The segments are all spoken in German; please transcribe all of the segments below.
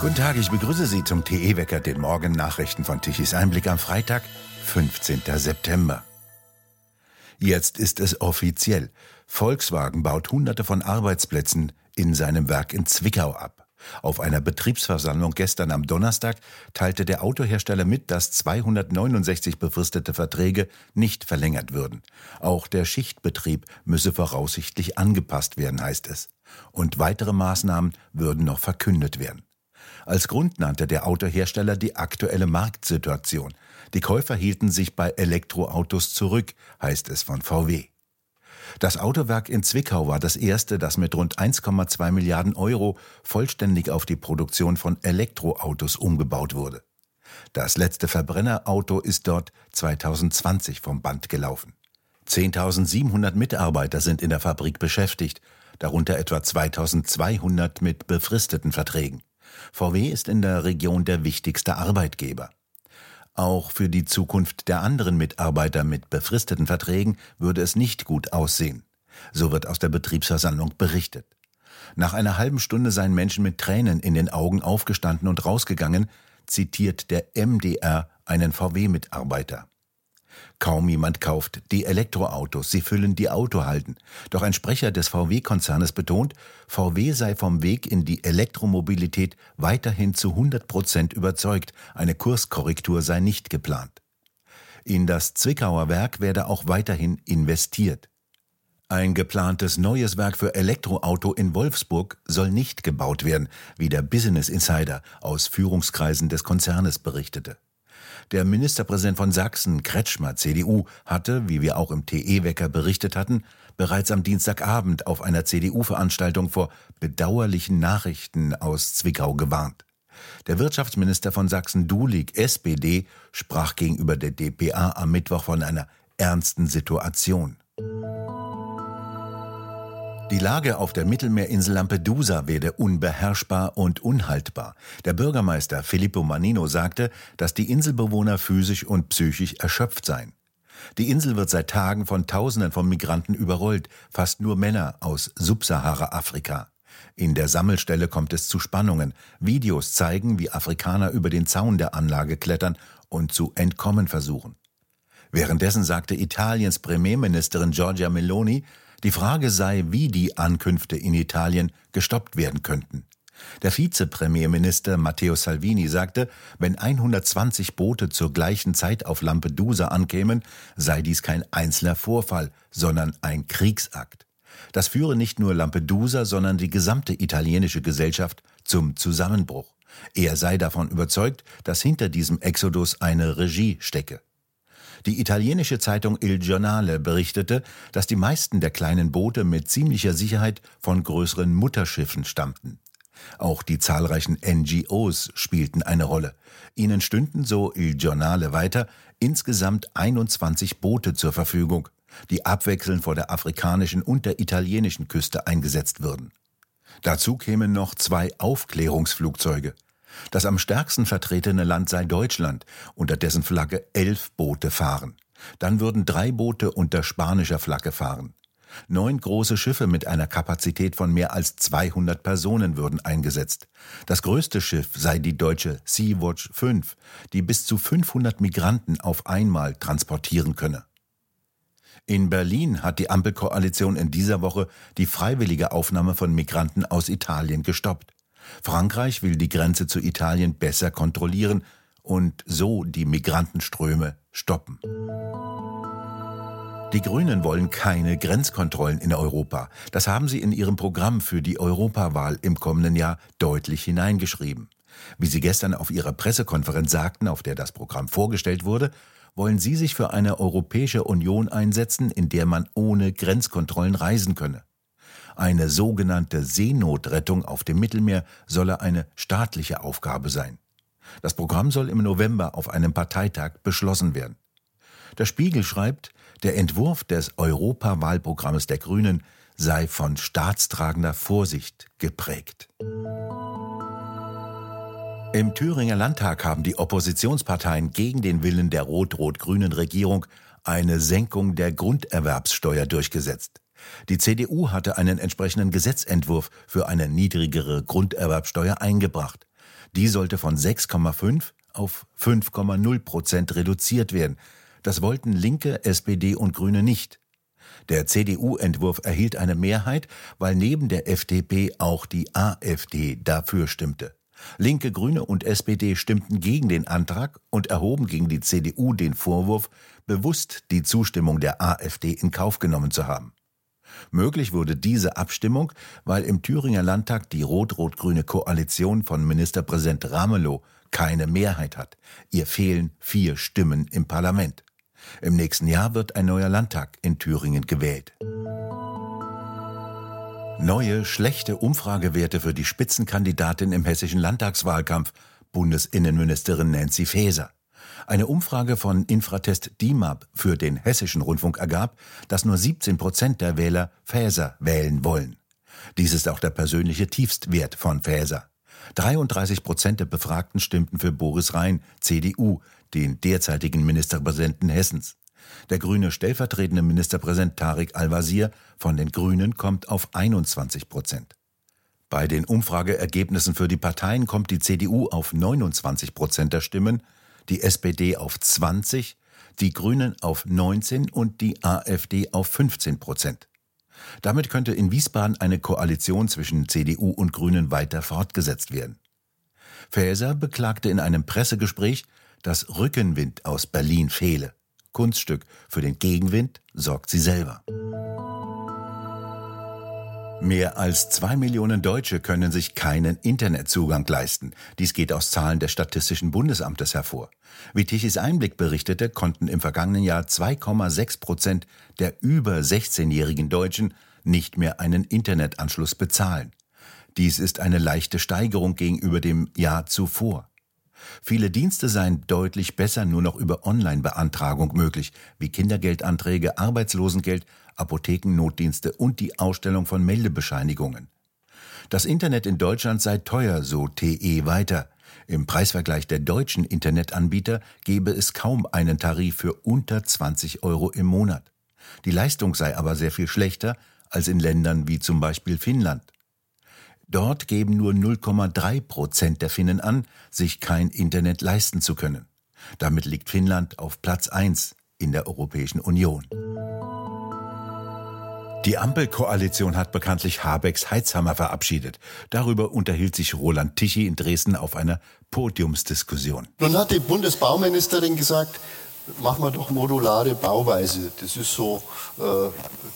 Guten Tag, ich begrüße Sie zum TE-Wecker, den Morgennachrichten von Tichys Einblick am Freitag, 15. September. Jetzt ist es offiziell. Volkswagen baut hunderte von Arbeitsplätzen in seinem Werk in Zwickau ab. Auf einer Betriebsversammlung gestern am Donnerstag teilte der Autohersteller mit, dass 269 befristete Verträge nicht verlängert würden. Auch der Schichtbetrieb müsse voraussichtlich angepasst werden, heißt es. Und weitere Maßnahmen würden noch verkündet werden. Als Grund nannte der Autohersteller die aktuelle Marktsituation. Die Käufer hielten sich bei Elektroautos zurück, heißt es von VW. Das Autowerk in Zwickau war das erste, das mit rund 1,2 Milliarden Euro vollständig auf die Produktion von Elektroautos umgebaut wurde. Das letzte Verbrennerauto ist dort 2020 vom Band gelaufen. 10.700 Mitarbeiter sind in der Fabrik beschäftigt, darunter etwa 2.200 mit befristeten Verträgen. VW ist in der Region der wichtigste Arbeitgeber. Auch für die Zukunft der anderen Mitarbeiter mit befristeten Verträgen würde es nicht gut aussehen. So wird aus der Betriebsversammlung berichtet. Nach einer halben Stunde seien Menschen mit Tränen in den Augen aufgestanden und rausgegangen, zitiert der MDR einen VW-Mitarbeiter. Kaum jemand kauft die Elektroautos, sie füllen die Autohalden. Doch ein Sprecher des VW-Konzernes betont, VW sei vom Weg in die Elektromobilität weiterhin zu 100 Prozent überzeugt, eine Kurskorrektur sei nicht geplant. In das Zwickauer Werk werde auch weiterhin investiert. Ein geplantes neues Werk für Elektroauto in Wolfsburg soll nicht gebaut werden, wie der Business Insider aus Führungskreisen des Konzernes berichtete. Der Ministerpräsident von Sachsen, Kretschmer, CDU, hatte, wie wir auch im TE-Wecker berichtet hatten, bereits am Dienstagabend auf einer CDU-Veranstaltung vor bedauerlichen Nachrichten aus Zwickau gewarnt. Der Wirtschaftsminister von Sachsen Dulig, SPD, sprach gegenüber der DPA am Mittwoch von einer ernsten Situation. Die Lage auf der Mittelmeerinsel Lampedusa werde unbeherrschbar und unhaltbar. Der Bürgermeister Filippo Manino sagte, dass die Inselbewohner physisch und psychisch erschöpft seien. Die Insel wird seit Tagen von Tausenden von Migranten überrollt, fast nur Männer aus Subsahara-Afrika. In der Sammelstelle kommt es zu Spannungen. Videos zeigen, wie Afrikaner über den Zaun der Anlage klettern und zu entkommen versuchen. Währenddessen sagte Italiens Premierministerin Giorgia Meloni, die Frage sei, wie die Ankünfte in Italien gestoppt werden könnten. Der Vizepremierminister Matteo Salvini sagte, wenn 120 Boote zur gleichen Zeit auf Lampedusa ankämen, sei dies kein einzelner Vorfall, sondern ein Kriegsakt. Das führe nicht nur Lampedusa, sondern die gesamte italienische Gesellschaft zum Zusammenbruch. Er sei davon überzeugt, dass hinter diesem Exodus eine Regie stecke. Die italienische Zeitung Il Giornale berichtete, dass die meisten der kleinen Boote mit ziemlicher Sicherheit von größeren Mutterschiffen stammten. Auch die zahlreichen NGOs spielten eine Rolle. Ihnen stünden, so Il Giornale weiter, insgesamt 21 Boote zur Verfügung, die abwechselnd vor der afrikanischen und der italienischen Küste eingesetzt würden. Dazu kämen noch zwei Aufklärungsflugzeuge. Das am stärksten vertretene Land sei Deutschland, unter dessen Flagge elf Boote fahren. Dann würden drei Boote unter spanischer Flagge fahren. Neun große Schiffe mit einer Kapazität von mehr als 200 Personen würden eingesetzt. Das größte Schiff sei die deutsche Sea-Watch 5, die bis zu 500 Migranten auf einmal transportieren könne. In Berlin hat die Ampelkoalition in dieser Woche die freiwillige Aufnahme von Migranten aus Italien gestoppt. Frankreich will die Grenze zu Italien besser kontrollieren und so die Migrantenströme stoppen. Die Grünen wollen keine Grenzkontrollen in Europa. Das haben sie in ihrem Programm für die Europawahl im kommenden Jahr deutlich hineingeschrieben. Wie sie gestern auf ihrer Pressekonferenz sagten, auf der das Programm vorgestellt wurde, wollen sie sich für eine Europäische Union einsetzen, in der man ohne Grenzkontrollen reisen könne. Eine sogenannte Seenotrettung auf dem Mittelmeer solle eine staatliche Aufgabe sein. Das Programm soll im November auf einem Parteitag beschlossen werden. Der Spiegel schreibt, der Entwurf des Europawahlprogrammes der Grünen sei von staatstragender Vorsicht geprägt. Im Thüringer Landtag haben die Oppositionsparteien gegen den Willen der rot-rot-grünen Regierung eine Senkung der Grunderwerbssteuer durchgesetzt. Die CDU hatte einen entsprechenden Gesetzentwurf für eine niedrigere Grunderwerbsteuer eingebracht. Die sollte von 6,5 auf 5,0 Prozent reduziert werden. Das wollten Linke, SPD und Grüne nicht. Der CDU-Entwurf erhielt eine Mehrheit, weil neben der FDP auch die AfD dafür stimmte. Linke, Grüne und SPD stimmten gegen den Antrag und erhoben gegen die CDU den Vorwurf, bewusst die Zustimmung der AfD in Kauf genommen zu haben. Möglich wurde diese Abstimmung, weil im Thüringer Landtag die rot-rot-grüne Koalition von Ministerpräsident Ramelow keine Mehrheit hat. Ihr fehlen vier Stimmen im Parlament. Im nächsten Jahr wird ein neuer Landtag in Thüringen gewählt. Neue, schlechte Umfragewerte für die Spitzenkandidatin im hessischen Landtagswahlkampf, Bundesinnenministerin Nancy Faeser. Eine Umfrage von Infratest DIMAP für den hessischen Rundfunk ergab, dass nur 17 Prozent der Wähler Faeser wählen wollen. Dies ist auch der persönliche Tiefstwert von Faeser. 33 Prozent der Befragten stimmten für Boris Rhein, CDU, den derzeitigen Ministerpräsidenten Hessens. Der grüne stellvertretende Ministerpräsident Tarek Al-Wazir von den Grünen kommt auf 21 Prozent. Bei den Umfrageergebnissen für die Parteien kommt die CDU auf 29 Prozent der Stimmen, die SPD auf 20, die Grünen auf 19 und die AfD auf 15 Prozent. Damit könnte in Wiesbaden eine Koalition zwischen CDU und Grünen weiter fortgesetzt werden. Faeser beklagte in einem Pressegespräch, dass Rückenwind aus Berlin fehle. Kunststück für den Gegenwind sorgt sie selber. Mehr als zwei Millionen Deutsche können sich keinen Internetzugang leisten. Dies geht aus Zahlen des Statistischen Bundesamtes hervor. Wie Tichys Einblick berichtete, konnten im vergangenen Jahr 2,6 Prozent der über 16-jährigen Deutschen nicht mehr einen Internetanschluss bezahlen. Dies ist eine leichte Steigerung gegenüber dem Jahr zuvor. Viele Dienste seien deutlich besser nur noch über Online-Beantragung möglich, wie Kindergeldanträge, Arbeitslosengeld, Apothekennotdienste und die Ausstellung von Meldebescheinigungen. Das Internet in Deutschland sei teuer, so TE weiter. Im Preisvergleich der deutschen Internetanbieter gebe es kaum einen Tarif für unter 20 Euro im Monat. Die Leistung sei aber sehr viel schlechter als in Ländern wie zum Beispiel Finnland. Dort geben nur 0,3 Prozent der Finnen an, sich kein Internet leisten zu können. Damit liegt Finnland auf Platz 1 in der Europäischen Union. Die Ampelkoalition hat bekanntlich Habecks Heizhammer verabschiedet. Darüber unterhielt sich Roland Tichy in Dresden auf einer Podiumsdiskussion. Nun hat die Bundesbauministerin gesagt, machen wir doch modulare Bauweise. Das ist so, äh,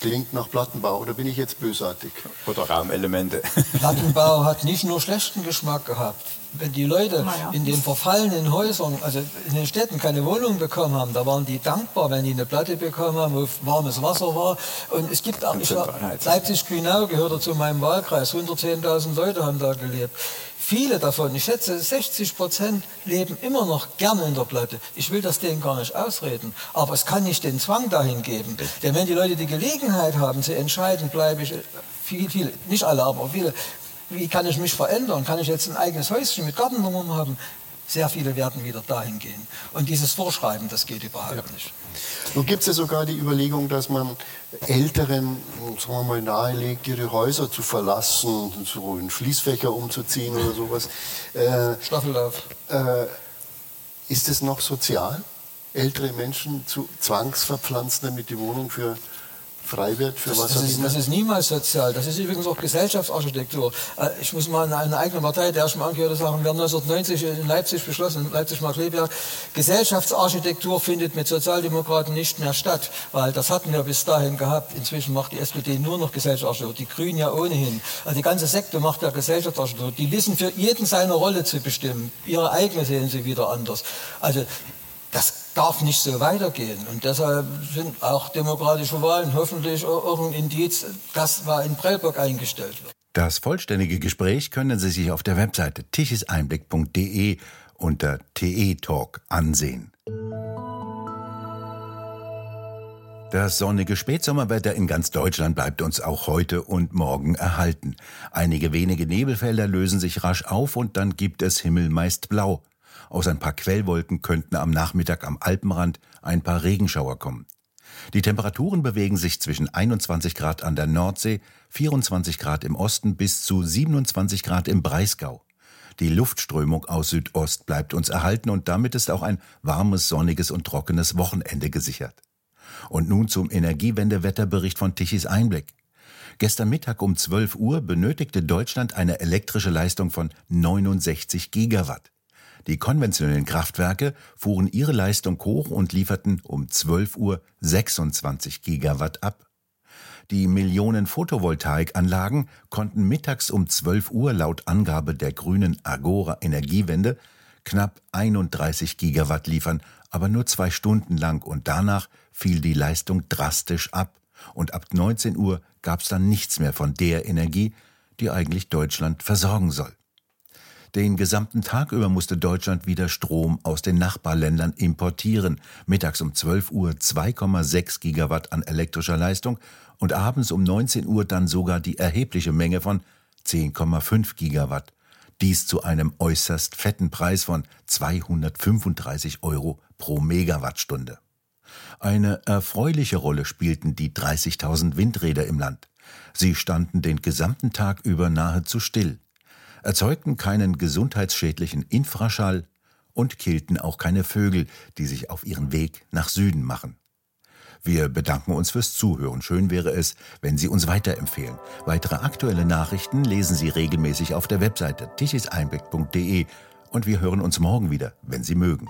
klingt nach Plattenbau. Oder bin ich jetzt bösartig? Oder Raumelemente. Plattenbau hat nicht nur schlechten Geschmack gehabt. Wenn die Leute ja. in den verfallenen Häusern, also in den Städten, keine Wohnung bekommen haben, da waren die dankbar, wenn die eine Platte bekommen haben, wo warmes Wasser war. Und es gibt auch, ich war, Leipzig-Grünau gehörte zu meinem Wahlkreis, 110.000 Leute haben da gelebt. Viele davon, ich schätze 60 Prozent, leben immer noch gerne in der Platte. Ich will das denen gar nicht ausreden. Aber es kann nicht den Zwang dahin geben. Denn wenn die Leute die Gelegenheit haben zu entscheiden, bleibe ich, viele, viele, nicht alle, aber viele, wie kann ich mich verändern? Kann ich jetzt ein eigenes Häuschen mit Gartennummern haben? Sehr viele werden wieder dahin gehen. Und dieses Vorschreiben, das geht überhaupt ja. nicht. Nun gibt es ja sogar die Überlegung, dass man Älteren, sagen wir mal, nahelegt, ihre Häuser zu verlassen, so in Schließfächer umzuziehen oder sowas. Äh, Staffellauf. Äh, ist es noch sozial, ältere Menschen zu zwangsverpflanzen, damit die Wohnung für frei wird für das, was das ist, das ist niemals sozial. Das ist übrigens auch Gesellschaftsarchitektur. Äh, ich muss mal in einer eigenen Partei, der schon mal angehört sagen, wir haben 1990 in Leipzig beschlossen, in Leipzig-Markleberg, Gesellschaftsarchitektur findet mit Sozialdemokraten nicht mehr statt, weil das hatten wir bis dahin gehabt. Inzwischen macht die SPD nur noch Gesellschaftsarchitektur, die Grünen ja ohnehin. Also die ganze Sekte macht ja Gesellschaftsarchitektur. Die wissen für jeden seine Rolle zu bestimmen. Ihre eigene sehen sie wieder anders. Also das darf nicht so weitergehen. Und deshalb sind auch demokratische Wahlen hoffentlich auch ein Indiz, dass mal in Prellbock eingestellt wird. Das vollständige Gespräch können Sie sich auf der Webseite tichiseinblick.de unter TE Talk ansehen. Das sonnige Spätsommerwetter in ganz Deutschland bleibt uns auch heute und morgen erhalten. Einige wenige Nebelfelder lösen sich rasch auf und dann gibt es Himmel meist blau. Aus ein paar Quellwolken könnten am Nachmittag am Alpenrand ein paar Regenschauer kommen. Die Temperaturen bewegen sich zwischen 21 Grad an der Nordsee, 24 Grad im Osten bis zu 27 Grad im Breisgau. Die Luftströmung aus Südost bleibt uns erhalten und damit ist auch ein warmes, sonniges und trockenes Wochenende gesichert. Und nun zum Energiewendewetterbericht von Tichys Einblick. Gestern Mittag um 12 Uhr benötigte Deutschland eine elektrische Leistung von 69 Gigawatt. Die konventionellen Kraftwerke fuhren ihre Leistung hoch und lieferten um 12 Uhr 26 Gigawatt ab. Die Millionen Photovoltaikanlagen konnten mittags um 12 Uhr laut Angabe der grünen Agora Energiewende knapp 31 Gigawatt liefern, aber nur zwei Stunden lang und danach fiel die Leistung drastisch ab und ab 19 Uhr gab es dann nichts mehr von der Energie, die eigentlich Deutschland versorgen soll. Den gesamten Tag über musste Deutschland wieder Strom aus den Nachbarländern importieren. Mittags um 12 Uhr 2,6 Gigawatt an elektrischer Leistung und abends um 19 Uhr dann sogar die erhebliche Menge von 10,5 Gigawatt. Dies zu einem äußerst fetten Preis von 235 Euro pro Megawattstunde. Eine erfreuliche Rolle spielten die 30.000 Windräder im Land. Sie standen den gesamten Tag über nahezu still erzeugten keinen gesundheitsschädlichen Infraschall und killten auch keine Vögel, die sich auf ihren Weg nach Süden machen. Wir bedanken uns fürs Zuhören. Schön wäre es, wenn Sie uns weiterempfehlen. Weitere aktuelle Nachrichten lesen Sie regelmäßig auf der Webseite tichiseinblick.de und wir hören uns morgen wieder, wenn Sie mögen.